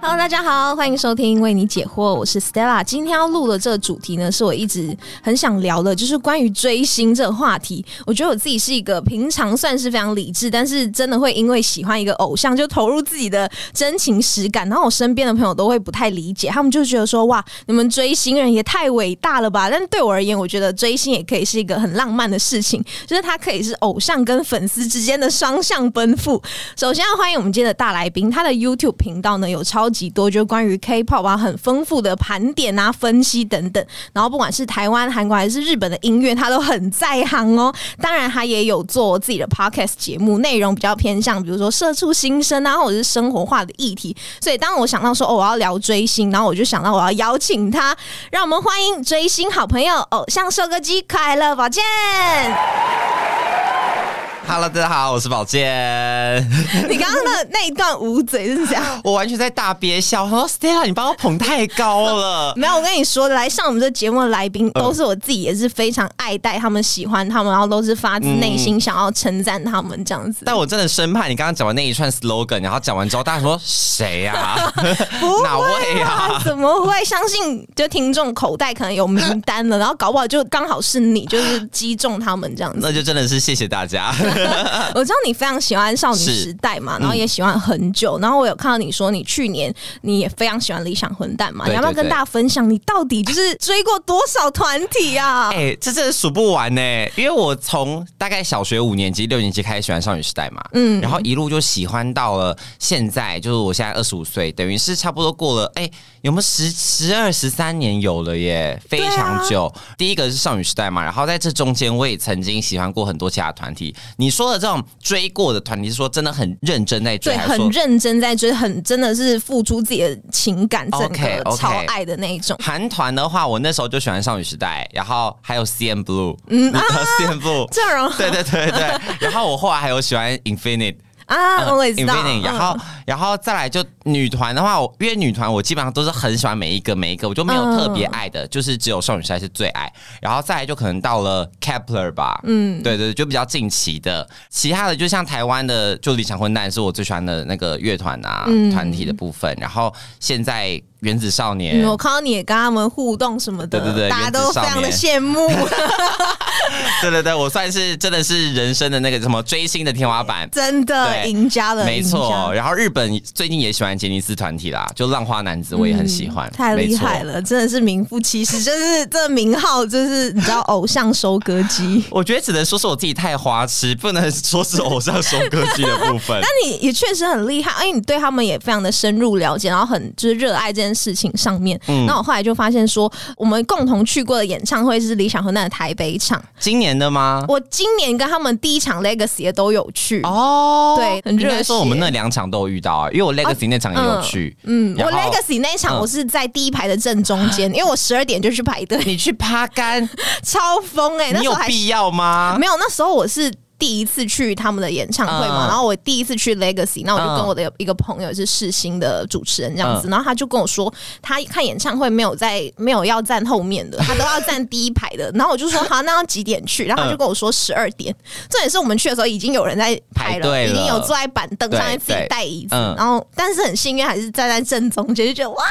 Hello，大家好，欢迎收听为你解惑，我是 Stella。今天要录的这个主题呢，是我一直很想聊的，就是关于追星这个话题。我觉得我自己是一个平常算是非常理智，但是真的会因为喜欢一个偶像就投入自己的真情实感。然后我身边的朋友都会不太理解，他们就觉得说：“哇，你们追星人也太伟大了吧！”但对我而言，我觉得追星也可以是一个很浪漫的事情，就是它可以是偶像跟粉丝之间的双向奔赴。首先要欢迎我们今天的大来宾，他的 YouTube 频道呢有超。几多就关于 K-pop 啊，很丰富的盘点啊、分析等等。然后不管是台湾、韩国还是日本的音乐，他都很在行哦。当然，他也有做自己的 Podcast 节目，内容比较偏向，比如说社畜新生啊，或者是生活化的议题。所以，当我想到说哦，我要聊追星，然后我就想到我要邀请他，让我们欢迎追星好朋友偶像收割机快乐宝剑。Hello，大家好，我是宝健。你刚刚的那一段捂嘴是这样，我完全在大憋笑。说 Stella，你把我捧太高了。没有，我跟你说，来上我们这节目的来宾都是我自己，也是非常爱戴他们，喜欢他们，然后都是发自内心想要称赞他们这样子。但我真的生怕你刚刚讲完那一串 slogan，然后讲完之后，大家说谁呀？哪位呀？怎么会相信？就听众口袋可能有名单了，然后搞不好就刚好是你，就是击中他们这样子。那就真的是谢谢大家。我知道你非常喜欢少女时代嘛，然后也喜欢很久，然后我有看到你说你去年你也非常喜欢理想混蛋嘛，你要不要跟大家分享你到底就是追过多少团体啊？哎，这真的数不完呢，因为我从大概小学五年级、六年级开始喜欢少女时代嘛，嗯，然后一路就喜欢到了现在，就是我现在二十五岁，等于是差不多过了，哎，有没有十十二十三年有了耶？非常久。第一个是少女时代嘛，然后在这中间我也曾经喜欢过很多其他团体，你说的这种。追过的团体是说真的很认真在追，对，很认真在追，很真的是付出自己的情感，整个超爱的那一种。韩团的话，我那时候就喜欢少女时代，然后还有 C N Blue，嗯，C N Blue 阵容，对对对对。然后我后来还有喜欢 Infinite。啊，我也知道。然后，然后再来就女团的话，我因为女团我基本上都是很喜欢每一个每一个，我就没有特别爱的，就是只有少女时代是最爱。然后再来就可能到了 Kepler 吧，嗯，对对，就比较近期的。其他的就像台湾的，就理想混蛋是我最喜欢的那个乐团啊，团体的部分。然后现在。原子少年，我看到你也跟他们互动什么的，对对对，大家都非常的羡慕。对对对，我算是真的是人生的那个什么追星的天花板，真的赢家了，没错。然后日本最近也喜欢杰尼斯团体啦，就浪花男子，我也很喜欢，太厉害了，真的是名副其实，就是这名号，就是你知道偶像收割机。我觉得只能说是我自己太花痴，不能说是偶像收割机的部分。但你也确实很厉害，因为你对他们也非常的深入了解，然后很就是热爱这件。事情上面，那我后来就发现说，我们共同去过的演唱会是理想和那的台北场，今年的吗？我今年跟他们第一场 Legacy 也都有去哦，对，很热。说我们那两场都有遇到啊，因为我 Legacy 那场也有去，嗯，我 Legacy 那场我是在第一排的正中间，因为我十二点就去排队，你去趴杆，超疯哎，你有必要吗？没有，那时候我是。第一次去他们的演唱会嘛，然后我第一次去 Legacy，那我就跟我的一个朋友是世新的主持人这样子，然后他就跟我说，他看演唱会没有在没有要站后面的，他都要站第一排的，然后我就说好，那要几点去？然后他就跟我说十二点，这也是我们去的时候已经有人在排了，已经有坐在板凳上面自己带椅子，然后但是很幸运还是站在正中间，就觉得哇，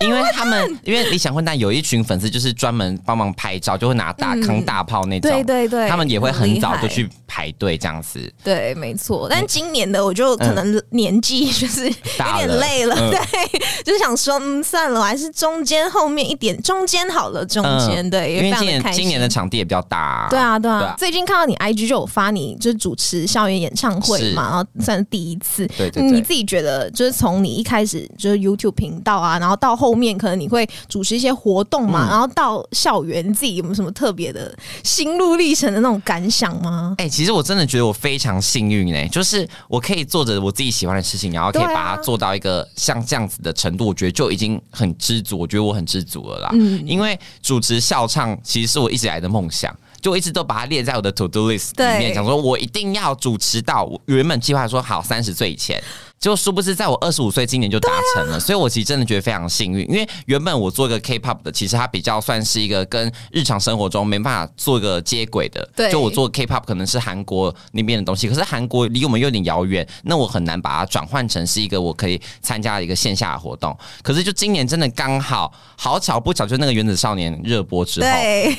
因为他们因为理想混蛋有一群粉丝就是专门帮忙拍照，就会拿大坑大炮那种，对对对，他们也会很早就去。排队这样子，对，没错。但今年的我就可能年纪 就是有点累了，对，就是想说，嗯，算了，我还是中间后面一点，中间好了，中间对，因为今年今年的场地也比较大，对啊，对啊。最近看到你 IG 就有发，你就是主持校园演唱会嘛，然后算是第一次，对对。你自己觉得，就是从你一开始就是 YouTube 频道啊，然后到后面可能你会主持一些活动嘛，然后到校园，自己有没有什么特别的心路历程的那种感想吗？哎，其实我真的觉得我非常幸运哎，就是我可以做着我自己喜欢的事情，然后可以把它做到一个像这样子的程度，我觉得就已经很知足。我觉得我很知足了啦。嗯，因为主持校唱其实是我一直来的梦想，就我一直都把它列在我的 to do list 里面，想说我一定要主持到。我原本计划说好三十岁以前。结果殊不知，在我二十五岁今年就达成了，所以我其实真的觉得非常幸运。因为原本我做一个 K-pop 的，其实它比较算是一个跟日常生活中没办法做一个接轨的。对，就我做 K-pop 可能是韩国那边的东西，可是韩国离我们有点遥远，那我很难把它转换成是一个我可以参加的一个线下的活动。可是就今年真的刚好好巧不巧，就那个原子少年热播之后，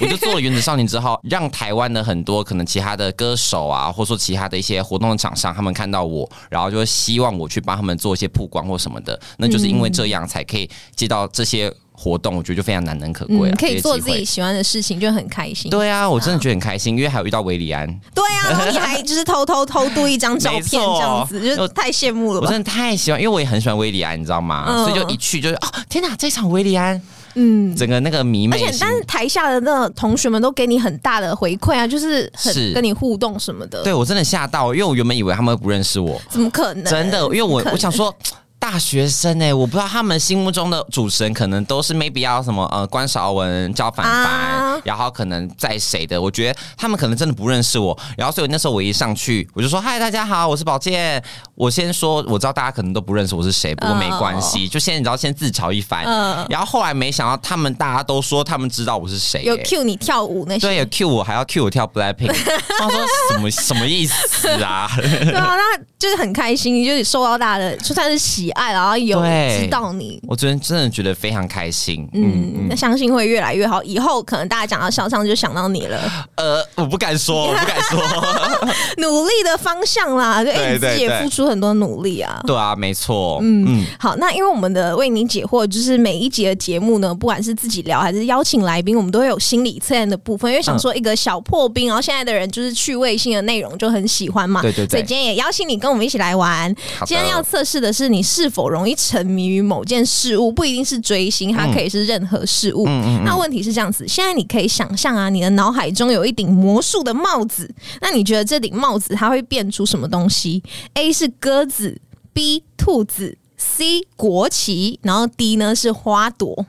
我就做了原子少年之后，让台湾的很多可能其他的歌手啊，或者说其他的一些活动的厂商，他们看到我，然后就希望我去帮他们做一些曝光或什么的。那就是因为这样才可以接到这些活动，我觉得就非常难能可贵。可以做自己喜欢的事情，就很开心。对啊，我真的觉得很开心，因为还有遇到维里安。对啊，你还就是偷偷偷渡一张照片这样子，就太羡慕了。我真的太喜欢，因为我也很喜欢维里安，你知道吗？所以就一去就是哦，天哪，这场维里安。嗯，整个那个迷妹，而且但是台下的那同学们都给你很大的回馈啊，就是很跟你互动什么的。对我真的吓到，因为我原本以为他们不认识我，怎么可能？真的，因为我我想说。大学生哎，我不知道他们心目中的主持人可能都是 maybe 要什么呃关韶文、焦凡凡，然后可能在谁的？我觉得他们可能真的不认识我。然后所以那时候我一上去，我就说嗨，大家好，我是宝健。我先说，我知道大家可能都不认识我是谁，不过没关系，就先你知道先自嘲一番。然后后来没想到他们大家都说他们知道我是谁，有 cue 你跳舞那些，对，有 cue 我还要 cue 我跳 blackpink。他说什么什么意思啊？对啊，那就是很开心，就是受到大家的就算是喜爱，然后有。知道你，我昨天真的觉得非常开心。嗯，那相信会越来越好。以后可能大家讲到小唱就想到你了。呃，我不敢说，我不敢说。努力的方向啦，对自己也付出很多努力啊。对啊，没错。嗯，好，那因为我们的为你解惑，就是每一集的节目呢，不管是自己聊还是邀请来宾，我们都会有心理测验的部分，因为想说一个小破冰，然后现在的人就是趣味性的内容就很喜欢嘛。对对对。所以今天也邀请你跟我们一起来玩。今天要测试的是你是否容易沉。迷于某件事物，不一定是追星，它可以是任何事物。那问题是这样子，现在你可以想象啊，你的脑海中有一顶魔术的帽子，那你觉得这顶帽子它会变出什么东西？A 是鸽子，B 兔子，C 国旗，然后 D 呢是花朵。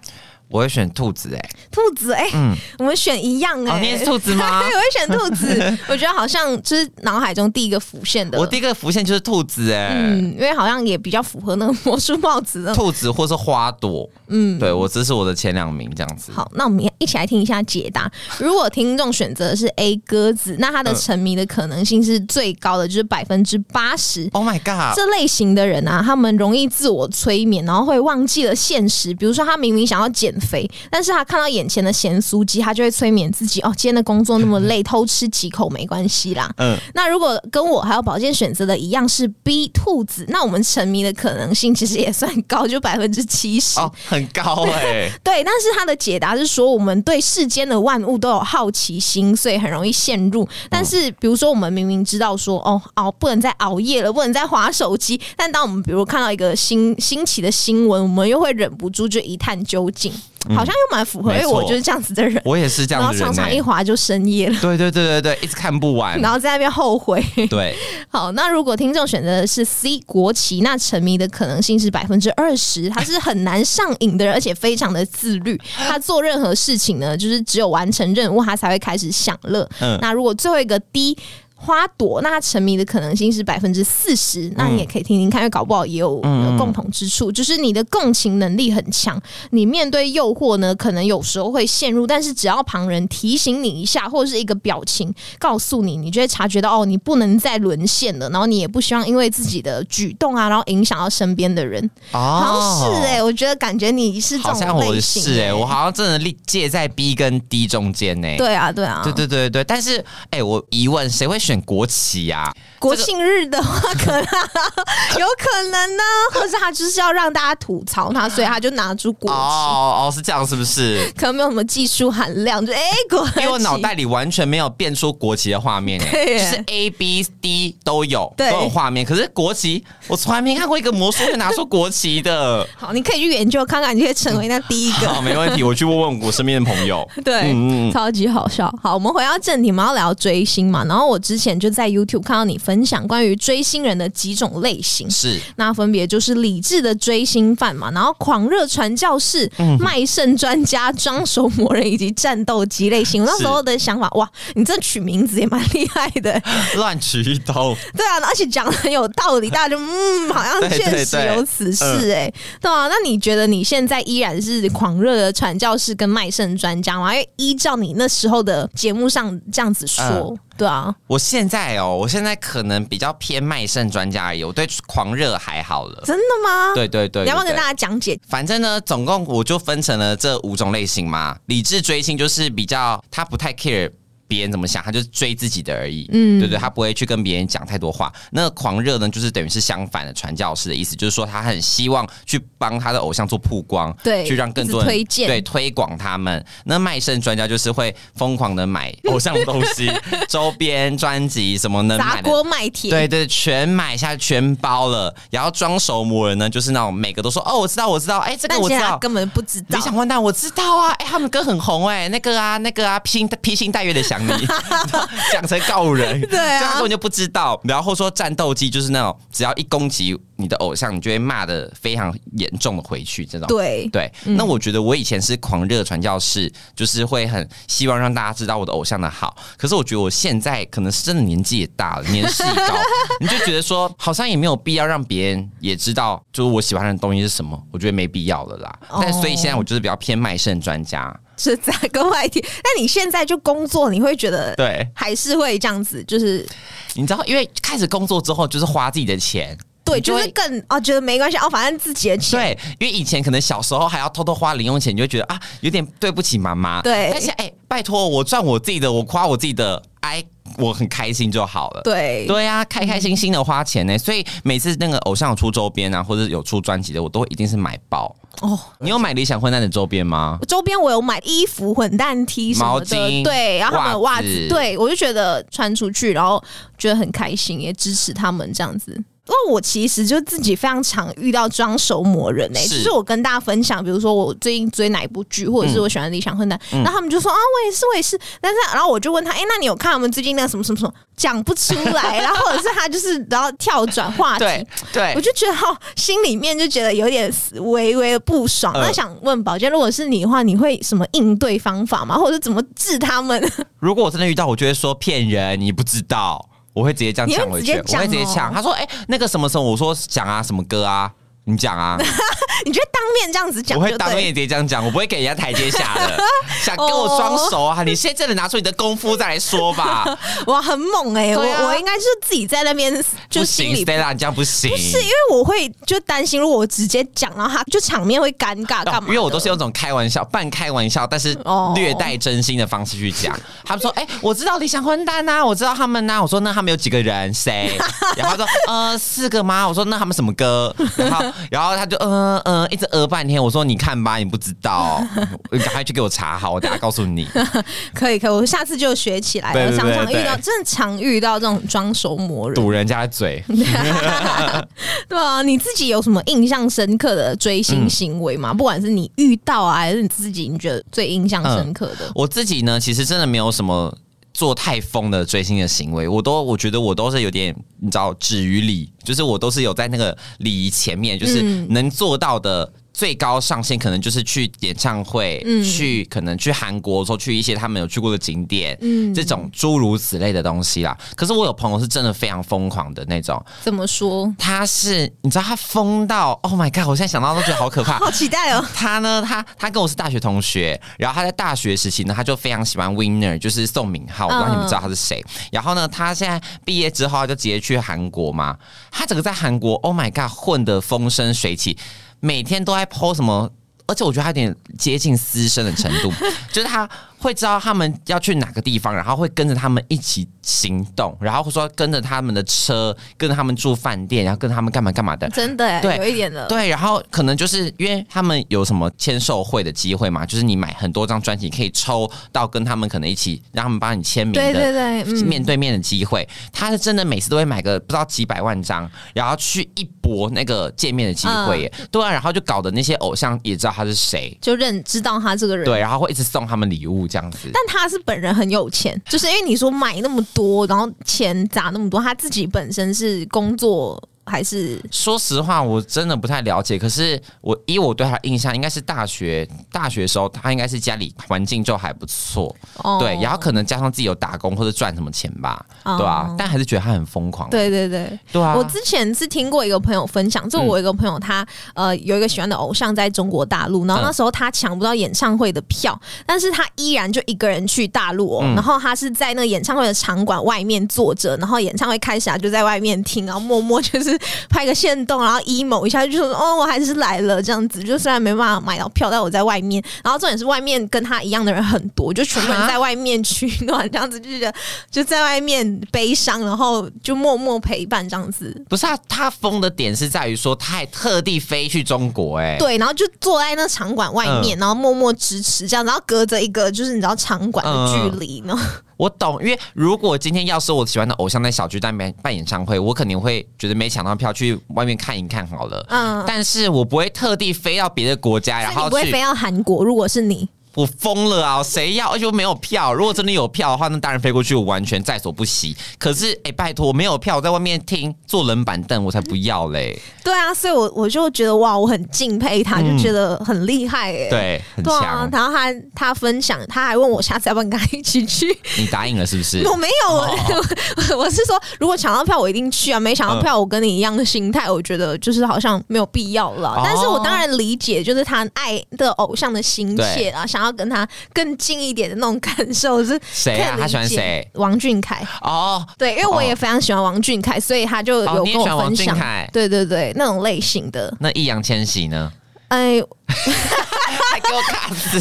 我会选兔子哎，兔子哎，嗯，我们选一样哎，你也是兔子吗？对我会选兔子，我觉得好像就是脑海中第一个浮现的。我第一个浮现就是兔子哎，嗯，因为好像也比较符合那个魔术帽子的兔子，或是花朵，嗯，对我这是我的前两名这样子。好，那我们一起来听一下解答。如果听众选择的是 A 鸽子，那他的沉迷的可能性是最高的，就是百分之八十。Oh my god！这类型的人啊，他们容易自我催眠，然后会忘记了现实。比如说，他明明想要减。肥，但是他看到眼前的咸酥鸡，他就会催眠自己哦，今天的工作那么累，偷吃几口没关系啦。嗯，那如果跟我还有保健选择的一样是 B 兔子，那我们沉迷的可能性其实也算高，就百分之七十，哦，很高哎。对，但是他的解答是说，我们对世间的万物都有好奇心，所以很容易陷入。但是，比如说我们明明知道说，哦，熬不能再熬夜了，不能再划手机，但当我们比如看到一个新新奇的新闻，我们又会忍不住就一探究竟。好像又蛮符合，因为我就是这样子的人。我也是这样子，然后常常一滑就深夜了。对对对对对，一直看不完，然后在那边后悔。对，好，那如果听众选择的是 C 国旗，那沉迷的可能性是百分之二十。他是很难上瘾的人，而且非常的自律。他做任何事情呢，就是只有完成任务，他才会开始享乐。嗯，那如果最后一个 D。花朵，那他沉迷的可能性是百分之四十，那你也可以听听看，因为搞不好也有共同之处，就是你的共情能力很强。你面对诱惑呢，可能有时候会陷入，但是只要旁人提醒你一下，或者是一个表情告诉你，你就会察觉到哦，你不能再沦陷了。然后你也不希望因为自己的举动啊，然后影响到身边的人。哦，好像是哎，我觉得感觉你是这种类型，是哎，我好像真的立介在 B 跟 D 中间呢。对啊，对啊，对对对对，但是哎，我疑问，谁会选？国旗呀，国庆日的话，可能有可能呢，或是他就是要让大家吐槽他，所以他就拿出国旗。哦哦，是这样，是不是？可能没有什么技术含量，就哎国旗。因为我脑袋里完全没有变出国旗的画面，就是 A B D 都有都有画面，可是国旗我从来没看过一个魔术会拿出国旗的。好，你可以去研究看看，你可以成为那第一个。好，没问题，我去问问我身边的朋友。对，超级好笑。好，我们回到正题，我们要聊追星嘛。然后我之前。前就在 YouTube 看到你分享关于追星人的几种类型，是那分别就是理智的追星犯嘛，然后狂热传教士、卖肾专家、装熟魔人以及战斗机类型。我那时候的想法，哇，你这取名字也蛮厉害的，乱取一通。对啊，而且讲的很有道理，大家就嗯，好像确实有此事哎，对啊。那你觉得你现在依然是狂热的传教士跟卖肾专家吗？因为依照你那时候的节目上这样子说。对啊，我现在哦，我现在可能比较偏卖肾专家而已，我对狂热还好了。真的吗？对对对，你要不要跟大家讲解？反正呢，总共我就分成了这五种类型嘛。理智追星就是比较他不太 care。别人怎么想，他就是追自己的而已，嗯，对对，他不会去跟别人讲太多话。那狂热呢，就是等于是相反的传教士的意思，就是说他很希望去帮他的偶像做曝光，对，去让更多人推荐，对，推广他们。那卖肾专家就是会疯狂的买 偶像的东西，周边、专辑什么能砸锅卖铁，对对，全买下全包了。然后装熟魔人呢，就是那种每个都说哦，我知道，我知道，哎，这个我知道，根本不知道。你想问他，我知道啊，哎，他们歌很红，哎，那个啊，那个啊，披星披星戴月的想。你 讲成告人，对啊，他根本就不知道。然后说战斗机就是那种，只要一攻击你的偶像，你就会骂的非常严重的回去。这种对对。那我觉得我以前是狂热传教士，就是会很希望让大家知道我的偶像的好。可是我觉得我现在可能是真的年纪也大了，年事已高，你就觉得说好像也没有必要让别人也知道，就是我喜欢的东西是什么。我觉得没必要了啦。但所以现在我就是比较偏卖肾专家。是在跟外地，那你现在就工作，你会觉得对，还是会这样子？就是你知道，因为开始工作之后，就是花自己的钱，对，就是更啊，觉得没关系哦，反正自己的钱。对，因为以前可能小时候还要偷偷花零用钱，你就觉得啊，有点对不起妈妈。对，但是哎，拜托我赚我自己的，我花我自己的，哎。我很开心就好了。对对呀，开开心心的花钱呢。所以每次那个偶像有出周边啊，或者有出专辑的，我都一定是买爆。哦，你有买理想混蛋的周边吗？周边我有买衣服、混蛋 T 什么的，对，然后还有袜子，对我就觉得穿出去，然后觉得很开心，也支持他们这样子。因为我其实就自己非常常遇到装熟魔人哎，就是我跟大家分享，比如说我最近追哪一部剧，或者是我喜欢理想混蛋，那他们就说啊，我也是，我也是。但是然后我就问他，哎，那你有看我们最近那个什么什么什么？讲不出来，然后或者是他就是然后跳转话题，对，我就觉得哈，心里面就觉得有点微微的不爽。那想问宝娟，如果是你的话，你会什么应对方法吗？或者是怎么治他们？如果我真的遇到，我就会说骗人，你不知道。我会直接这样抢回去，我会直接抢。他说：“哎，那个什么时候？”我说：“讲啊，什么歌啊？”你讲啊！你觉得当面这样子讲，我会当面直接这样讲，我不会给人家台阶下的。想跟我装熟啊？你现在真的拿出你的功夫再来说吧。哇，很猛哎！我我应该是自己在那边就心里 Stella，你这样不行。不是因为我会就担心，如果我直接讲了他，就场面会尴尬干嘛？因为我都是用种开玩笑、半开玩笑，但是略带真心的方式去讲。他们说：“哎，我知道理想混蛋呐，我知道他们呐。”我说：“那他们有几个人？谁？”然后说：“呃，四个吗？”我说：“那他们什么歌？”然后。然后他就嗯嗯一直呃半天，我说你看吧，你不知道，你赶快去给我查好，我等下告诉你。可以可以，我下次就学起来。常常遇到，真的常遇到这种装熟魔人，堵人家的嘴。对啊，你自己有什么印象深刻的追星行为吗？不管是你遇到啊，还是你自己，你觉得最印象深刻的？我自己呢，其实真的没有什么。做太疯的追星的行为，我都我觉得我都是有点，你知道，止于礼，就是我都是有在那个礼仪前面，就是能做到的。最高上限可能就是去演唱会，去可能去韩国，说去一些他们有去过的景点，嗯这种诸如此类的东西啦。可是我有朋友是真的非常疯狂的那种。怎么说？他是你知道他疯到，Oh my god！我现在想到都觉得好可怕，好期待哦。他呢，他他跟我是大学同学，然后他在大学时期呢，他就非常喜欢 Winner，就是宋敏浩，我不知道你们知道他是谁。然后呢，他现在毕业之后他就直接去韩国嘛，他整个在韩国，Oh my god，混得风生水起。每天都在 po 什么，而且我觉得他有点接近私生的程度，就是他。会知道他们要去哪个地方，然后会跟着他们一起行动，然后说跟着他们的车，跟着他们住饭店，然后跟他们干嘛干嘛的。真的，对，有一点的。对，然后可能就是因为他们有什么签售会的机会嘛，就是你买很多张专辑可以抽到跟他们可能一起让他们帮你签名的，对对对，面对面的机会。他是真的每次都会买个不知道几百万张，然后去一搏那个见面的机会耶。对啊，然后就搞得那些偶像也知道他是谁，就认知道他这个人。对，然后会一直送他们礼物这样子。但他是本人很有钱，就是因为你说买那么多，然后钱砸那么多，他自己本身是工作。还是说实话，我真的不太了解。可是我以我对他印象，应该是大学大学时候，他应该是家里环境就还不错，哦对，然后可能加上自己有打工或者赚什么钱吧，对啊？但还是觉得他很疯狂。对对对，对啊！我之前是听过一个朋友分享，就我一个朋友，他呃有一个喜欢的偶像在中国大陆，然后那时候他抢不到演唱会的票，但是他依然就一个人去大陆，哦，然后他是在那个演唱会的场馆外面坐着，然后演唱会开始啊，就在外面听，然后默默就是。拍个线动，然后 emo 一下，就说哦，我还是来了这样子。就虽然没办法买到票，但我在外面。然后重点是外面跟他一样的人很多，就全部人在外面取暖这样子，就觉得就在外面悲伤，然后就默默陪伴这样子。不是啊，他疯的点是在于说，他还特地飞去中国，哎，对，然后就坐在那场馆外面，然后默默支持这样，然后隔着一个就是你知道场馆的距离呢。我懂，因为如果今天要是我喜欢的偶像在小巨蛋办办演唱会，我肯定会觉得没抢到票，去外面看一看好了。嗯，但是我不会特地飞到别的国家，然后不会飞到韩国。如果是你。我疯了啊！谁要？而且我没有票。如果真的有票的话，那当然飞过去，我完全在所不惜。可是，哎，拜托，没有票，我在外面听坐冷板凳，我才不要嘞。对啊，所以我我就觉得哇，我很敬佩他，就觉得很厉害哎。对，很强。然后他他分享，他还问我下次要不要跟他一起去。你答应了是不是？我没有，我是说，如果抢到票，我一定去啊。没抢到票，我跟你一样的心态，我觉得就是好像没有必要了。但是我当然理解，就是他爱的偶像的心切啊，想要跟他更。更近一点的那种感受是谁啊？他喜欢谁？王俊凯哦，对，因为我也非常喜欢王俊凯，所以他就有跟我分享。对对对，那种类型的。那易烊千玺呢？哎。还给我卡死！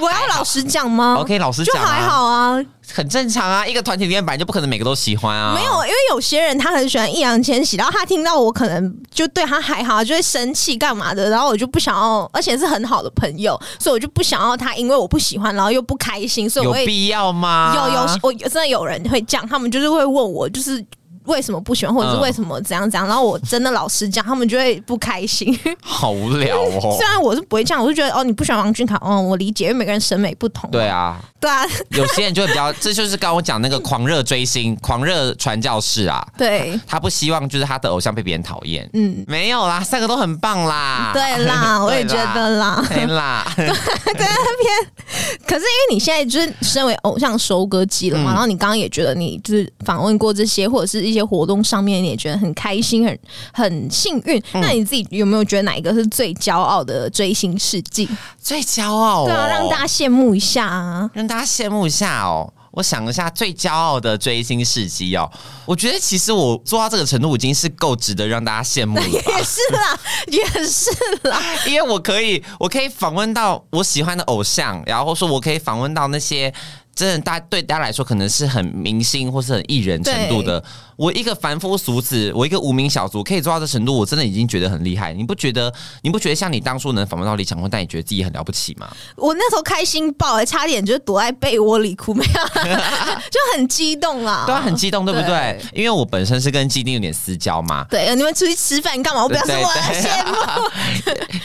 我要老实讲吗？OK，老实讲，就还好啊，很正常啊。一个团体里面本来就不可能每个都喜欢啊。没有，因为有些人他很喜欢易烊千玺，然后他听到我可能就对他还好，就会生气干嘛的，然后我就不想要，而且是很好的朋友，所以我就不想要他因为我不喜欢，然后又不开心，所以有必要吗？有有，我真的有人会这样，他们就是会问我，就是。为什么不喜欢，或者是为什么怎样怎样？然后我真的老实讲，他们就会不开心。好无聊哦。虽然我是不会这样，我就觉得哦，你不喜欢王俊凯，哦，我理解，因为每个人审美不同。对啊，对啊。有些人就会比较，这就是刚我讲那个狂热追星、狂热传教士啊。对。他不希望就是他的偶像被别人讨厌。嗯，没有啦，三个都很棒啦。对啦，我也觉得啦。对啦。对那边，可是因为你现在就是身为偶像收割机了嘛，然后你刚刚也觉得你就是访问过这些，或者是一些活动上面。你也觉得很开心，很很幸运。那你自己有没有觉得哪一个是最骄傲的追星事迹？最骄傲，对啊，让大家羡慕一下啊，让大家羡慕一下哦。我想一下，最骄傲的追星事迹哦，我觉得其实我做到这个程度已经是够值得让大家羡慕了。也是啦，也是啦，因为我可以，我可以访问到我喜欢的偶像，然后说我可以访问到那些。真的，大对大家来说可能是很明星或是很艺人程度的。我一个凡夫俗子，我一个无名小卒，可以做到这程度，我真的已经觉得很厉害。你不觉得？你不觉得像你当初能访问到李强坤，但你觉得自己很了不起吗？我那时候开心爆，差点就躲在被窝里哭，没有，就很激动啊！对，很激动，对不对？因为我本身是跟基丁有点私交嘛。对，你们出去吃饭干嘛？我表示我羡慕。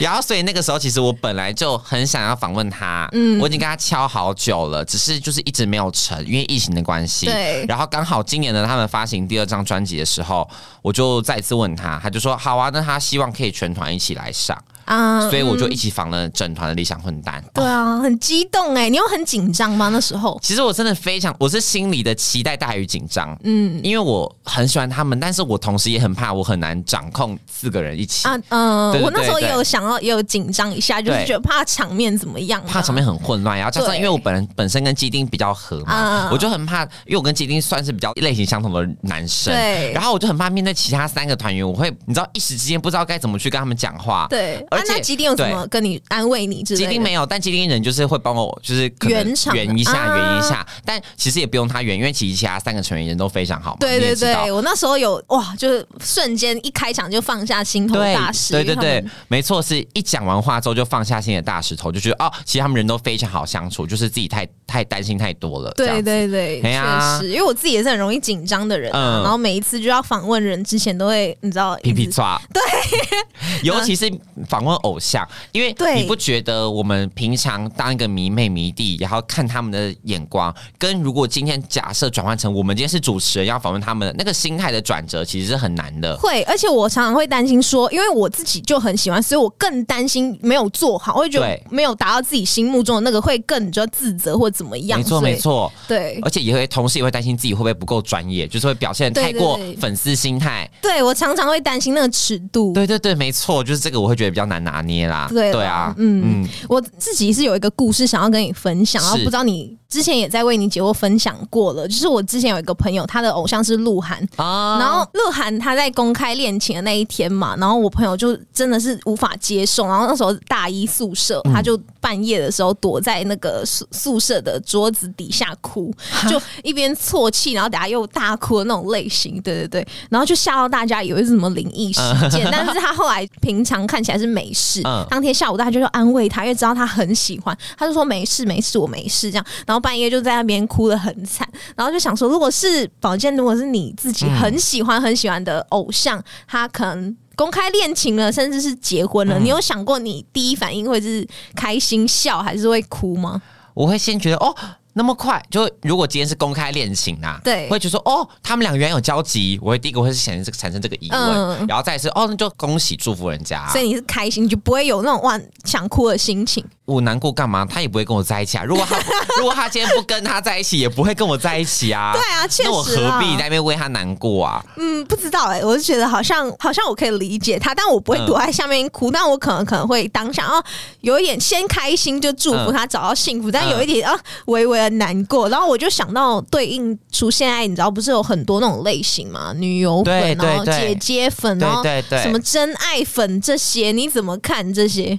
然后，所以那个时候其实我本来就很想要访问他，嗯，我已经跟他敲好久了，只是就是。一直没有成，因为疫情的关系。对。然后刚好今年呢，他们发行第二张专辑的时候，我就再次问他，他就说：“好啊，那他希望可以全团一起来上。”啊，所以我就一起访了整团的理想混蛋。对啊，很激动哎！你有很紧张吗？那时候？其实我真的非常，我是心里的期待大于紧张。嗯，因为我很喜欢他们，但是我同时也很怕我很难掌控四个人一起。啊，嗯，我那时候也有想要，也有紧张一下，就是觉得怕场面怎么样，怕场面很混乱。然后加上因为我本人本身跟基丁比较合嘛，我就很怕，因为我跟基丁算是比较类型相同的男生。对。然后我就很怕面对其他三个团员，我会你知道一时之间不知道该怎么去跟他们讲话。对。而那吉丁有什么跟你安慰你之类的？吉丁没有，但吉丁人就是会帮我，就是圆场圆一下，圆一下。但其实也不用他圆，因为其实其他三个成员人都非常好。对对对，我那时候有哇，就是瞬间一开场就放下心头大石。对对对，没错，是一讲完话之后就放下心的大石头，就觉得哦，其实他们人都非常好相处，就是自己太太担心太多了。对对对，确实，因为我自己也是很容易紧张的人，然后每一次就要访问人之前都会，你知道，皮皮抓。对，尤其是访问偶像，因为你不觉得我们平常当一个迷妹迷弟，然后看他们的眼光，跟如果今天假设转换成我们今天是主持人要访问他们，那个心态的转折其实是很难的。会，而且我常常会担心说，因为我自己就很喜欢，所以我更担心没有做好，我会觉得没有达到自己心目中的那个，会更就自责或怎么样。没错，没错，对，而且也会同时也会担心自己会不会不够专业，就是会表现太过粉丝心态。对我常常会担心那个尺度。对对对，没错，就是这个我会觉得比较难拿捏啦。对对啊，嗯，我自己是有一个故事想要跟你分享，然后不知道你。之前也在为你姐夫分享过了，就是我之前有一个朋友，他的偶像是鹿晗。啊，然后鹿晗他在公开恋情的那一天嘛，然后我朋友就真的是无法接受，然后那时候大一宿舍，他就半夜的时候躲在那个宿宿舍的桌子底下哭，就一边啜泣，然后等下又大哭的那种类型，对对对，然后就吓到大家以为是什么灵异事件，但是他后来平常看起来是没事，当天下午大家就安慰他，因为知道他很喜欢，他就说没事没事，我没事这样，然后。半夜就在那边哭的很惨，然后就想说，如果是宝剑，如果是你自己很喜欢很喜欢的偶像，他可能公开恋情了，甚至是结婚了，你有想过你第一反应会是开心笑，还是会哭吗？我会先觉得哦。那么快就如果今天是公开恋情啊，对，会觉得说哦，他们两个原有交集，我会第一个会是产生这个产生这个疑问，然后再是哦，那就恭喜祝福人家，所以你是开心，你就不会有那种哇想哭的心情。我难过干嘛？他也不会跟我在一起啊。如果他 如果他今天不跟他在一起，也不会跟我在一起啊。对啊，确实，那我何必在那边为他难过啊？嗯，不知道哎，我就觉得好像好像我可以理解他，但我不会躲在下面哭，但我可能可能会当下哦，有一点先开心就祝福他找到幸福，但有一点啊微微的难过，然后我就想到对应出现爱你知道不是有很多那种类型嘛，女友粉，然后姐姐粉，然后什么真爱粉这些，你怎么看这些？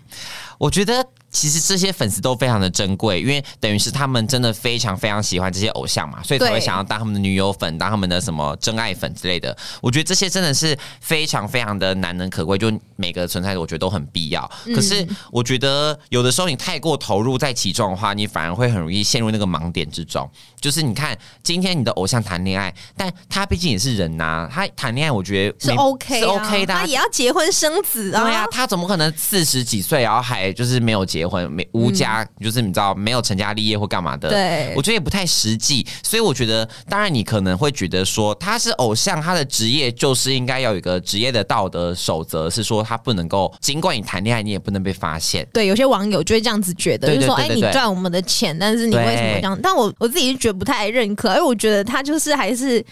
我觉得。其实这些粉丝都非常的珍贵，因为等于是他们真的非常非常喜欢这些偶像嘛，所以才会想要当他们的女友粉，当他们的什么真爱粉之类的。我觉得这些真的是非常非常的难能可贵，就每个存在的，我觉得都很必要。可是我觉得有的时候你太过投入在其中的话，你反而会很容易陷入那个盲点之中。就是你看今天你的偶像谈恋爱，但他毕竟也是人呐，他谈恋爱我觉得是 OK 是 OK 的，他也要结婚生子啊。对呀，他怎么可能四十几岁然后还就是没有结？结婚没无家，就是你知道没有成家立业或干嘛的，对我觉得也不太实际。所以我觉得，当然你可能会觉得说他是偶像，他的职业就是应该要有一个职业的道德守则，是说他不能够，尽管你谈恋爱，你也不能被发现。对，有些网友就会这样子觉得，就说：“哎，你赚我们的钱，但是你为什么这样？”但我我自己是觉得不太认可，因为我觉得他就是还是。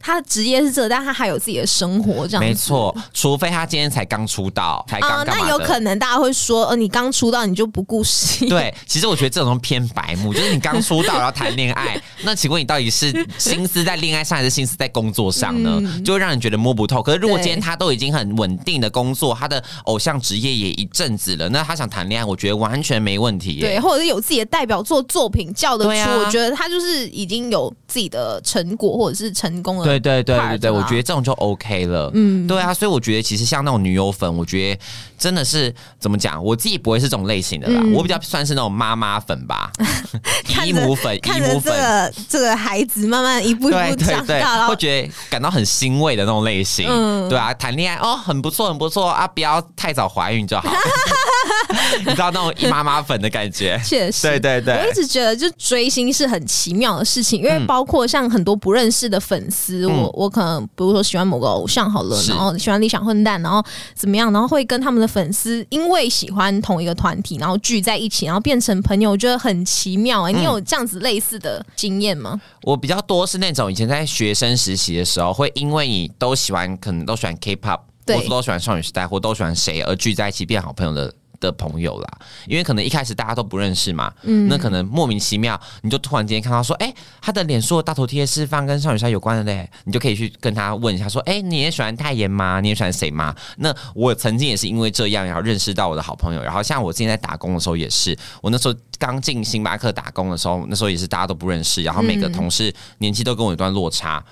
他的职业是这，但他还有自己的生活，这样没错。除非他今天才刚出道，才刚那有可能大家会说，呃，你刚出道你就不顾事业。对，其实我觉得这种偏白目，就是你刚出道然后谈恋爱，那请问你到底是心思在恋爱上，还是心思在工作上呢？就会让人觉得摸不透。可是如果今天他都已经很稳定的工作，他的偶像职业也一阵子了，那他想谈恋爱，我觉得完全没问题。对，或者是有自己的代表作作品叫得出，我觉得他就是已经有自己的成果或者是成功了。对对对对对，我觉得这种就 OK 了。嗯，对啊，所以我觉得其实像那种女友粉，我觉得真的是怎么讲，我自己不会是这种类型的啦，我比较算是那种妈妈粉吧，姨母粉，姨母粉，这个这个孩子慢慢一步一步长大，会觉得感到很欣慰的那种类型。嗯，对啊，谈恋爱哦，很不错，很不错啊，不要太早怀孕就好。你知道那种妈妈粉的感觉，确实，对对对。我一直觉得，就追星是很奇妙的事情，因为包括像很多不认识的粉丝，我我可能比如说喜欢某个偶像好了，然后喜欢理想混蛋，然后怎么样，然后会跟他们的粉丝因为喜欢同一个团体，然后聚在一起，然后变成朋友，我觉得很奇妙哎。你有这样子类似的经验吗？我比较多是那种以前在学生实习的时候，会因为你都喜欢，可能都喜欢 K-pop，或者都喜欢少女时代，或都喜欢谁而聚在一起变好朋友的。的朋友啦，因为可能一开始大家都不认识嘛，嗯，那可能莫名其妙你就突然间看到说，哎，他的脸书大头贴是放跟少女时代有关的嘞，你就可以去跟他问一下说，哎，你也喜欢泰妍吗？你也喜欢谁吗？那我曾经也是因为这样，然后认识到我的好朋友，然后像我之前在打工的时候也是，我那时候刚进星巴克打工的时候，那时候也是大家都不认识，然后每个同事年纪都跟我有一段落差。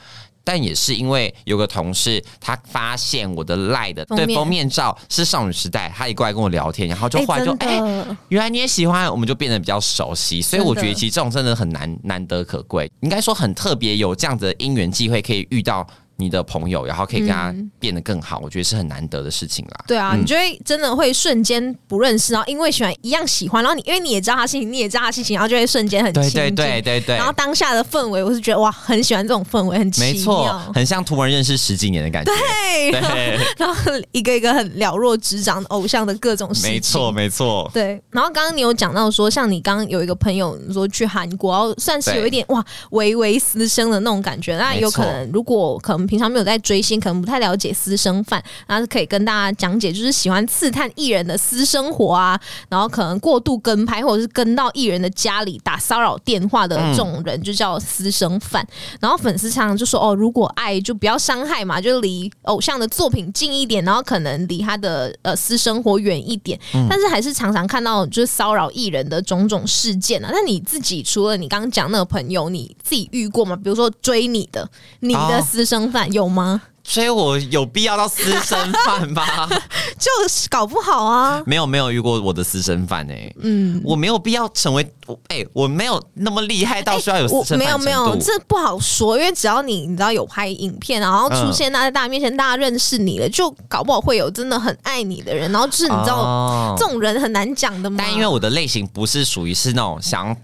但也是因为有个同事，他发现我的赖的对封面照是少女时代，他一过来跟我聊天，然后就后来就哎，原来你也喜欢，我们就变得比较熟悉。所以我觉得其实这种真的很难难得可贵，应该说很特别，有这样子的因缘机会可以遇到。你的朋友，然后可以跟他变得更好，我觉得是很难得的事情啦。对啊，你就会真的会瞬间不认识，然后因为喜欢一样喜欢，然后你因为你也知道他心情，你也知道他心情，然后就会瞬间很亲近。对对对对然后当下的氛围，我是觉得哇，很喜欢这种氛围，很没错，很像突然认识十几年的感觉。对，然后一个一个很了若指掌偶像的各种事情。没错没错。对，然后刚刚你有讲到说，像你刚刚有一个朋友说去韩国，然后算是有一点哇，微微私生的那种感觉。那有可能，如果可能平常没有在追。星可能不太了解私生饭，然后可以跟大家讲解，就是喜欢刺探艺人的私生活啊，然后可能过度跟拍或者是跟到艺人的家里打骚扰电话的这种人，就叫私生饭。然后粉丝常常就说：“哦，如果爱就不要伤害嘛，就离偶像的作品近一点，然后可能离他的呃私生活远一点。”但是还是常常看到就是骚扰艺人的种种事件啊。那你自己除了你刚刚讲那个朋友，你自己遇过吗？比如说追你的，你的私生饭有吗？所以我有必要到私生饭吗？就是搞不好啊。没有没有遇过我的私生饭哎，嗯，我没有必要成为哎，我没有那么厉害到需要有私生饭。没有没有，这不好说，因为只要你你知道有拍影片，然后出现在大家面前，大家认识你了，就搞不好会有真的很爱你的人。然后就是你知道这种人很难讲的嘛。但因为我的类型不是属于是那种想。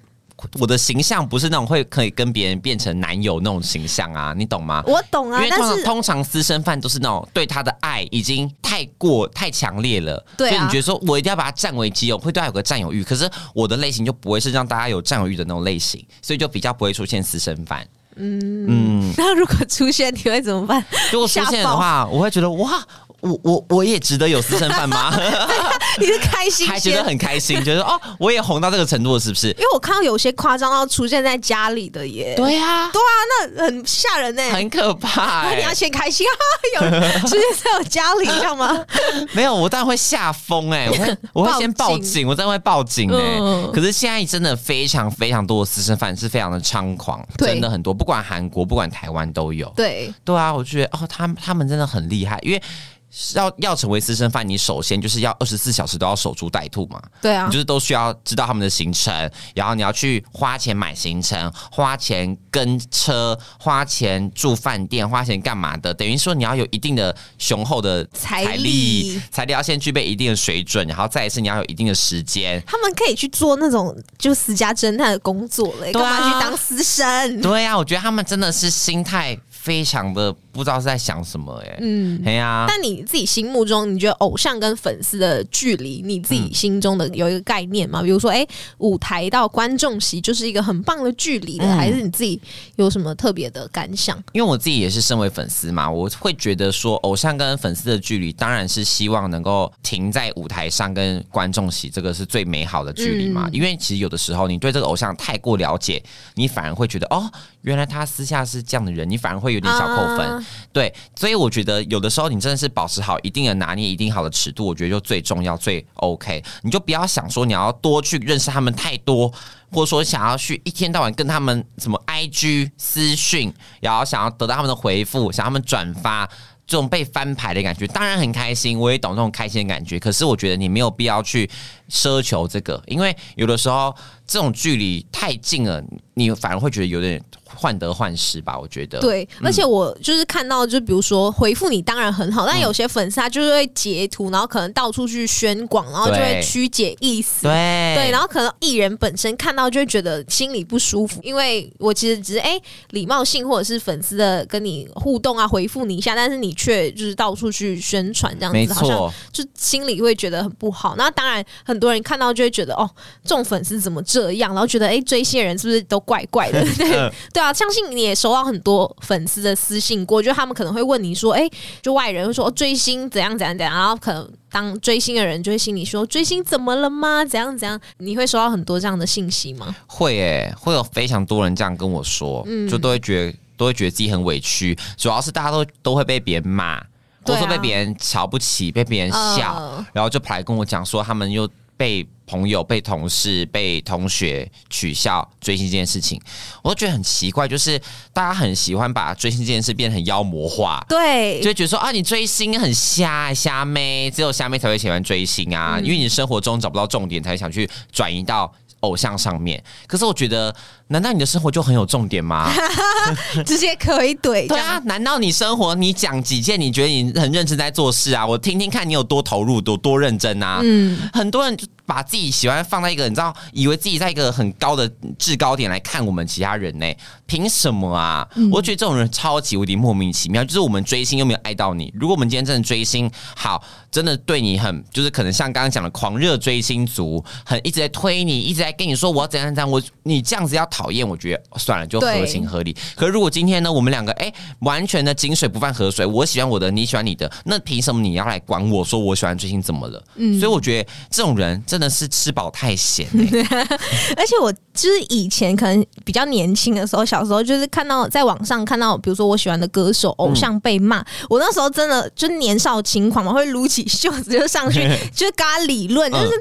我的形象不是那种会可以跟别人变成男友那种形象啊，你懂吗？我懂啊，因为通常通常私生饭都是那种对他的爱已经太过太强烈了，所以你觉得说我一定要把他占为己有，会对他有个占有欲。可是我的类型就不会是让大家有占有欲的那种类型，所以就比较不会出现私生饭。嗯嗯，那如果出现你会怎么办？如果出现的话，我会觉得哇。我我我也值得有私生饭吗？你是开心，还觉得很开心，觉得哦，我也红到这个程度了，是不是？因为我看到有些夸张到出现在家里的耶。对啊，对啊，那很吓人呢，很可怕。你要先开心啊，有出现在我家里，知道吗？没有，我当然会吓疯哎，我会我会先报警，我真的会报警哎。可是现在真的非常非常多的私生饭是非常的猖狂，真的很多，不管韩国不管台湾都有。对对啊，我觉得哦，他他们真的很厉害，因为。要要成为私生饭，你首先就是要二十四小时都要守株待兔嘛。对啊，你就是都需要知道他们的行程，然后你要去花钱买行程，花钱跟车，花钱住饭店，花钱干嘛的？等于说你要有一定的雄厚的财力，财力要先具备一定的水准，然后再一次你要有一定的时间。他们可以去做那种就私家侦探的工作嘞，干嘛去当私生？对呀，我觉得他们真的是心态。非常的不知道是在想什么哎，嗯，哎呀，但你自己心目中，你觉得偶像跟粉丝的距离，你自己心中的有一个概念吗？比如说，哎，舞台到观众席就是一个很棒的距离的，还是你自己有什么特别的感想？因为我自己也是身为粉丝嘛，我会觉得说，偶像跟粉丝的距离，当然是希望能够停在舞台上跟观众席，这个是最美好的距离嘛。因为其实有的时候，你对这个偶像太过了解，你反而会觉得，哦，原来他私下是这样的人，你反而会。有点小扣分，对，所以我觉得有的时候你真的是保持好一定的拿捏，一定好的尺度，我觉得就最重要，最 OK。你就不要想说你要多去认识他们太多，或者说想要去一天到晚跟他们什么 IG 私讯，然后想要得到他们的回复，想他们转发。这种被翻牌的感觉，当然很开心，我也懂这种开心的感觉。可是我觉得你没有必要去奢求这个，因为有的时候这种距离太近了，你反而会觉得有点患得患失吧。我觉得对，而且我就是看到，就比如说回复你当然很好，但有些粉丝他就是会截图，然后可能到处去宣广，然后就会曲解意思。对对，然后可能艺人本身看到就会觉得心里不舒服，因为我其实只是哎礼貌性或者是粉丝的跟你互动啊，回复你一下，但是你。却就是到处去宣传这样子，好像就心里会觉得很不好。那当然，很多人看到就会觉得哦，这种粉丝怎么这样？然后觉得哎，追星人是不是都怪怪的？对对啊，相信你也收到很多粉丝的私信过，就他们可能会问你说，哎，就外人会说追星怎样怎样怎样，然后可能当追星的人就会心里说，追星怎么了吗？怎样怎样？你会收到很多这样的信息吗？会诶，会有非常多人这样跟我说，就都会觉得都会觉得自己很委屈，主要是大家都都会被别人骂。或者说被别人瞧不起，被别人笑，然后就跑来跟我讲说，他们又被朋友、被同事、被同学取笑追星这件事情，我都觉得很奇怪。就是大家很喜欢把追星这件事变得很妖魔化，对，就觉得说啊，你追星很瞎瞎妹，只有瞎妹才会喜欢追星啊，因为你生活中找不到重点，才想去转移到偶像上面。可是我觉得。难道你的生活就很有重点吗？直接可以怼？对啊，难道你生活你讲几件你觉得你很认真在做事啊？我听听看你有多投入，多多认真啊？嗯，很多人把自己喜欢放在一个你知道，以为自己在一个很高的制高点来看我们其他人呢？凭什么啊？我觉得这种人超级无敌莫名其妙。就是我们追星又没有爱到你。如果我们今天真的追星，好，真的对你很，就是可能像刚刚讲的狂热追星族，很一直在推你，一直在跟你说我要怎样怎样，我你这样子要讨。讨厌，我觉得算了，就合情合理。可是如果今天呢，我们两个哎，完全的井水不犯河水，我喜欢我的，你喜欢你的，那凭什么你要来管我说我喜欢追星怎么了？嗯，所以我觉得这种人真的是吃饱太闲。而且我就是以前可能比较年轻的时候，小时候就是看到在网上看到，比如说我喜欢的歌手偶像被骂，我那时候真的就年少轻狂嘛，会撸起袖子就上去，就是跟他理论，就是这样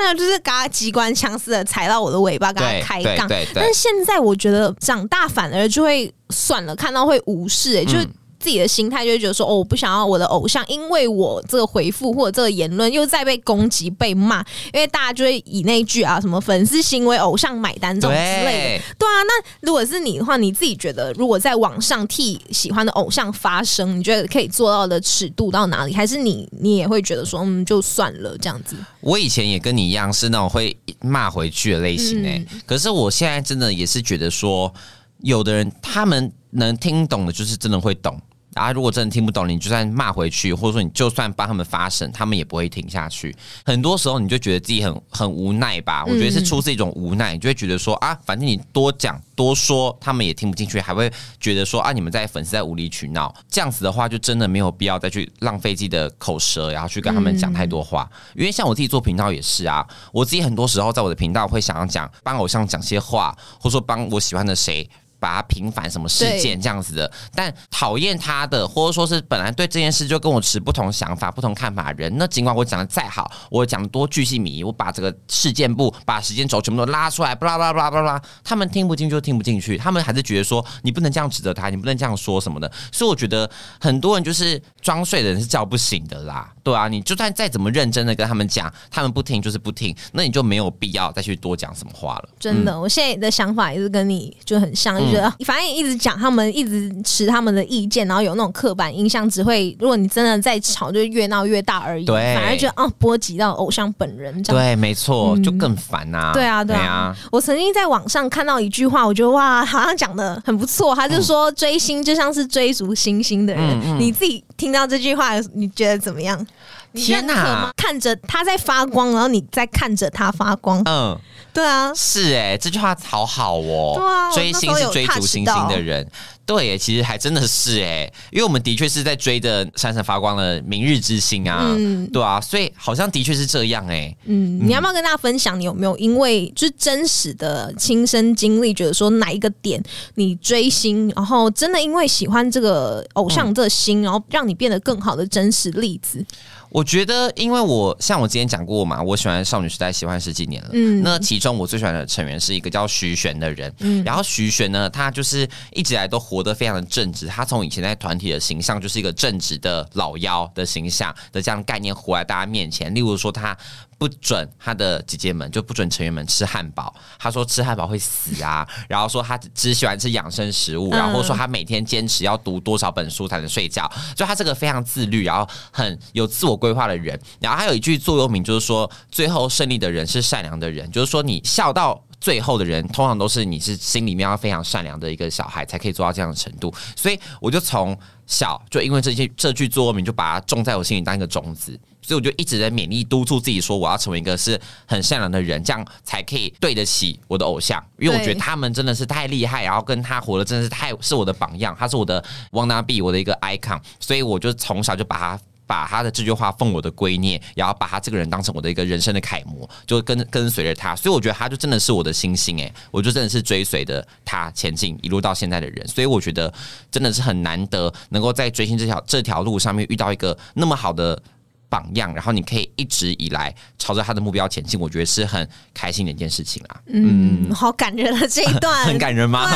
这样就是跟他机关枪似的踩到我的尾巴，跟他开杠。但是现在我觉得长大反而就会算了，看到会无视，哎，就是自己的心态就会觉得说，哦，我不想要我的偶像，因为我这个回复或者这个言论又在被攻击、被骂，因为大家就会以那句啊，什么粉丝行为偶像买单这种之类的。对啊，那如果是你的话，你自己觉得，如果在网上替喜欢的偶像发声，你觉得可以做到的尺度到哪里？还是你你也会觉得说，嗯，就算了这样子？我以前也跟你一样是那种会骂回去的类型诶，可是我现在真的也是觉得说，有的人他们能听懂的，就是真的会懂。然后，如果真的听不懂，你就算骂回去，或者说你就算帮他们发声，他们也不会听下去。很多时候，你就觉得自己很很无奈吧？我觉得是出自一种无奈，你就会觉得说啊，反正你多讲多说，他们也听不进去，还会觉得说啊，你们在粉丝在无理取闹。这样子的话，就真的没有必要再去浪费自己的口舌，然后去跟他们讲太多话。因为像我自己做频道也是啊，我自己很多时候在我的频道会想要讲帮偶像讲些话，或者说帮我喜欢的谁。把他平反什么事件这样子的，但讨厌他的，或者说是本来对这件事就跟我持不同想法、不同看法的人，那尽管我讲的再好，我讲的多巨细靡遗，我把这个事件部、把时间轴全部都拉出来，巴拉巴拉巴拉巴拉，他们听不进就听不进去，他们还是觉得说你不能这样指责他，你不能这样说什么的，所以我觉得很多人就是装睡的人是叫不醒的啦，对啊，你就算再怎么认真的跟他们讲，他们不听就是不听，那你就没有必要再去多讲什么话了。真的，我现在的想法也是跟你就很像。觉得反正一直讲他们一直持他们的意见，然后有那种刻板印象，只会如果你真的在吵，就越闹越大而已。对，反而觉得哦，波及到偶像本人，这样对，没错，就更烦呐。对啊，对啊。我曾经在网上看到一句话，我觉得哇，好像讲的很不错。他就说追星就像是追逐星星的人。你自己听到这句话，你觉得怎么样？天哪！看着他在发光，然后你在看着他发光。嗯。对啊，是哎，这句话好好哦。对啊，追星是追逐星星的人。对，其实还真的是哎，因为我们的确是在追着闪闪发光的明日之星啊。嗯，对啊，所以好像的确是这样哎。嗯，你要不要跟大家分享，你有没有因为就是真实的亲身经历，觉得说哪一个点你追星，然后真的因为喜欢这个偶像这星，然后让你变得更好的真实例子？我觉得，因为我像我之前讲过嘛，我喜欢少女时代，喜欢十几年了。嗯，那其中我最喜欢的成员是一个叫徐玄的人。嗯，然后徐玄呢，他就是一直来都活得非常的正直。他从以前在团体的形象就是一个正直的老妖的形象的这样概念活在大家面前。例如说他。不准他的姐姐们就不准成员们吃汉堡，他说吃汉堡会死啊，然后说他只喜欢吃养生食物，然后说他每天坚持要读多少本书才能睡觉，就他是个非常自律，然后很有自我规划的人。然后还有一句座右铭就是说，最后胜利的人是善良的人，就是说你笑到最后的人，通常都是你是心里面要非常善良的一个小孩才可以做到这样的程度。所以我就从。小，就因为这些这句座右铭，就把它种在我心里当一个种子。所以我就一直在勉励督促自己，说我要成为一个是很善良的人，这样才可以对得起我的偶像。因为我觉得他们真的是太厉害，然后跟他活的真的是太是我的榜样，他是我的 wanna be 我的一个 icon。所以我就从小就把他把他的这句话奉我的圭臬，然后把他这个人当成我的一个人生的楷模，就跟跟随着他。所以我觉得他就真的是我的星星哎，我就真的是追随着他前进，一路到现在的人。所以我觉得真的是很难得，能够在追星这条这条路上面遇到一个那么好的。榜样，然后你可以一直以来朝着他的目标前进，我觉得是很开心的一件事情啊。嗯，好感人的这一段，很感人吗？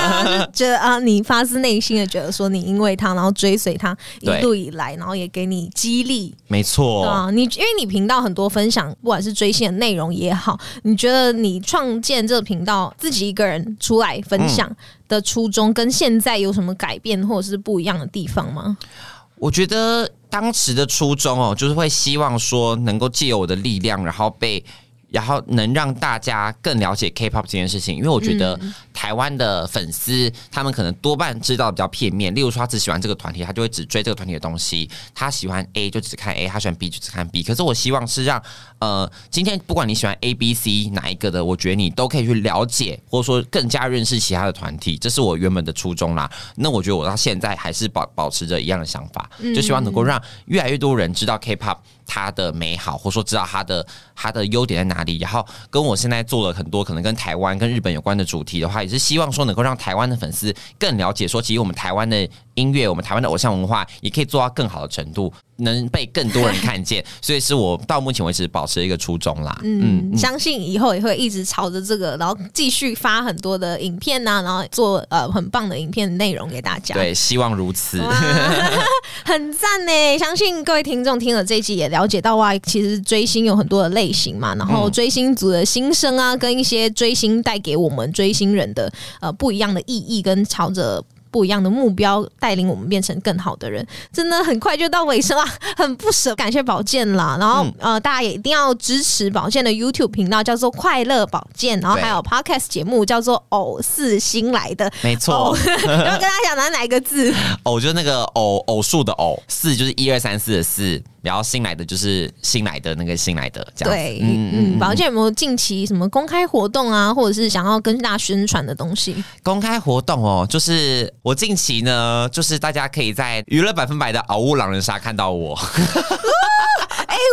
觉得啊，你发自内心的觉得说，你因为他，然后追随他一路以来，然后也给你激励。没错啊，你因为你频道很多分享，不管是追星的内容也好，你觉得你创建这个频道自己一个人出来分享的初衷，跟现在有什么改变或者是不一样的地方吗？我觉得当时的初衷哦，就是会希望说能够借我的力量，然后被。然后能让大家更了解 K-pop 这件事情，因为我觉得台湾的粉丝他们可能多半知道比较片面。例如说，他只喜欢这个团体，他就会只追这个团体的东西；他喜欢 A 就只看 A，他喜欢 B 就只看 B。可是我希望是让呃，今天不管你喜欢 A、B、C 哪一个的，我觉得你都可以去了解，或者说更加认识其他的团体。这是我原本的初衷啦。那我觉得我到现在还是保保持着一样的想法，就希望能够让越来越多人知道 K-pop。它的美好，或者说知道它的它的优点在哪里，然后跟我现在做了很多可能跟台湾跟日本有关的主题的话，也是希望说能够让台湾的粉丝更了解，说其实我们台湾的音乐，我们台湾的偶像文化也可以做到更好的程度。能被更多人看见，所以是我到目前为止保持一个初衷啦。嗯，相信以后也会一直朝着这个，然后继续发很多的影片呐，然后做呃很棒的影片内容给大家。对，希望如此。很赞呢！相信各位听众听了这一集也了解到哇，其实追星有很多的类型嘛，然后追星族的心声啊，跟一些追星带给我们追星人的呃不一样的意义，跟朝着。不一样的目标带领我们变成更好的人，真的很快就到尾声了，很不舍。感谢宝剑啦，然后呃，大家也一定要支持宝剑的 YouTube 频道，叫做快乐宝剑，然后还有 Podcast 节目叫做偶四新来的，没错。然后 跟大家讲哪哪一个字？偶就是那个偶偶数的偶，四就是一二三四的四。然后新来的就是新来的那个新来的这样对，嗯嗯，宝剑有没有近期什么公开活动啊，或者是想要跟大家宣传的东西？公开活动哦，就是我近期呢，就是大家可以在娱乐百分百的嗷呜狼人杀看到我。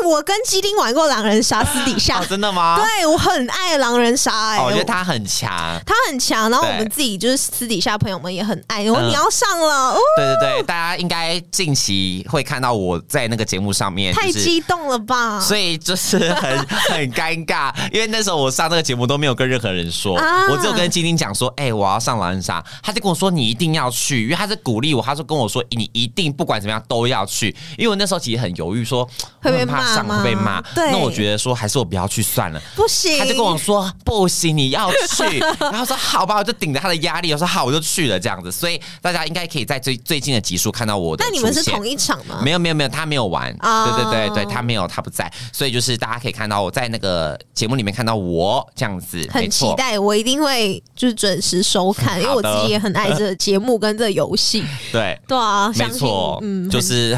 哎，我跟基丁玩过狼人杀，私底下真的吗？对我很爱狼人杀，哎，我觉得他很强，他很强。然后我们自己就是私底下朋友们也很爱。我你要上了，哦对对对，大家应该近期会看到我在那个节目上面，太激动了吧？所以就是很 很尴尬，因为那时候我上那个节目都没有跟任何人说，我只有跟基丁讲说，哎，我要上狼人杀，他就跟我说你一定要去，因为他是鼓励我，他说跟我说你一定不管怎么样都要去，因为我那时候其实很犹豫，说会被。怕上会被骂，那我觉得说还是我不要去算了。不行，他就跟我说不行，你要去。然后说好吧，我就顶着他的压力，我说好，我就去了这样子。所以大家应该可以在最最近的集数看到我的。那你们是同一场吗？没有没有没有，他没有玩。对对对对，他没有，他不在。所以就是大家可以看到我在那个节目里面看到我这样子，很期待，我一定会就是准时收看，因为我自己也很爱这节目跟这游戏。对对啊，没错，嗯，就是。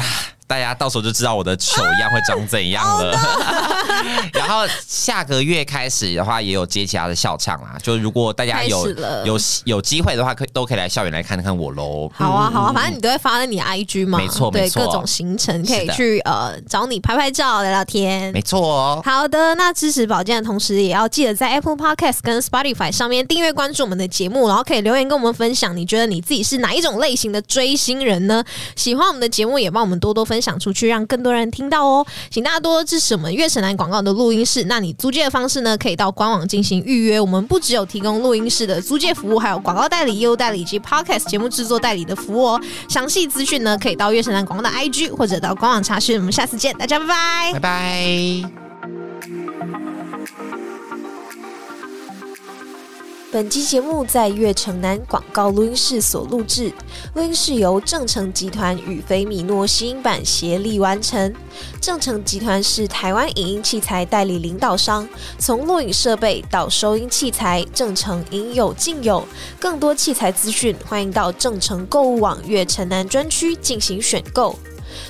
大家到时候就知道我的丑样会长怎样了。然后下个月开始的话，也有接其他的校唱啦。就如果大家有有有机会的话，可以都可以来校园来看看我喽。好啊，好啊，反正你都会发在你 IG 嘛。没错，没错，各种行程可以去呃找你拍拍照、聊聊天。没错。哦好的，那支持宝剑的同时，也要记得在 Apple Podcast 跟 Spotify 上面订阅关注我们的节目，然后可以留言跟我们分享，你觉得你自己是哪一种类型的追星人呢？喜欢我们的节目，也帮我们多多分。分想出去，让更多人听到哦！请大家多多支持我们月城南广告的录音室。那你租借的方式呢？可以到官网进行预约。我们不只有提供录音室的租借服务，还有广告代理、业务代理以及 Podcast 节目制作代理的服务哦。详细资讯呢，可以到月城南广告的 IG 或者到官网查询。我们下次见，大家拜拜，拜拜。本期节目在悦城南广告录音室所录制，录音室由正成集团与菲米诺吸音版协力完成。正成集团是台湾影音器材代理领导商，从录影设备到收音器材，正成应有尽有。更多器材资讯，欢迎到正成购物网悦城南专区进行选购。